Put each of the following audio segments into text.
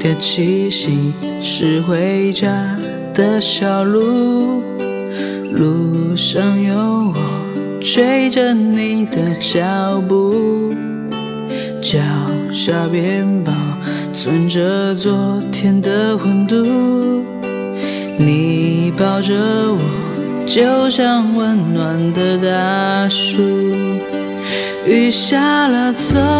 的气息是回家的小路，路上有我追着你的脚步，脚下边保存着昨天的温度，你抱着我就像温暖的大树，雨下了走。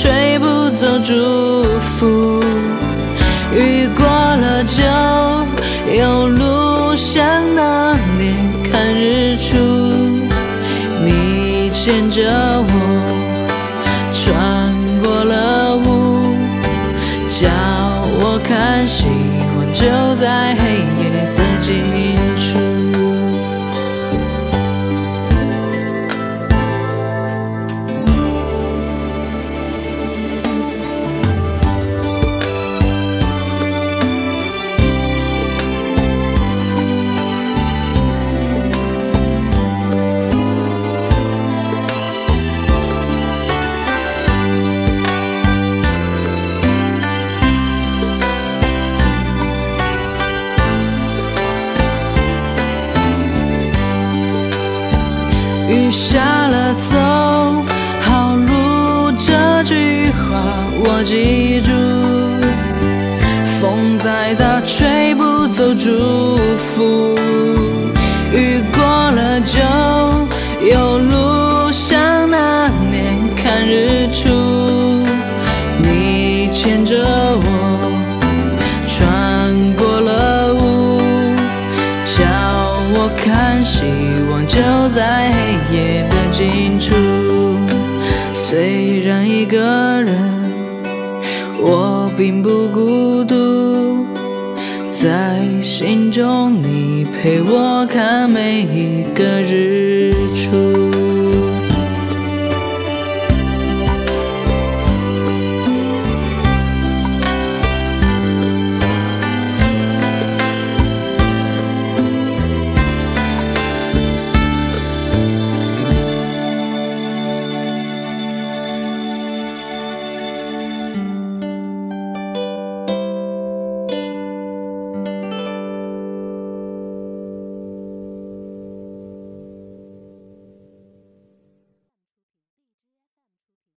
吹不走祝福，雨过了就有路，像那年看日出，你牵着我穿过了雾，叫我看希望就在黑雨下了走好路这句话我记住，风再大吹不走祝福，雨过了就有路，像那年看日出，你牵着我穿过了雾。叫我看希望就在黑夜的尽处。虽然一个人，我并不孤独，在心中你陪我看每一个日出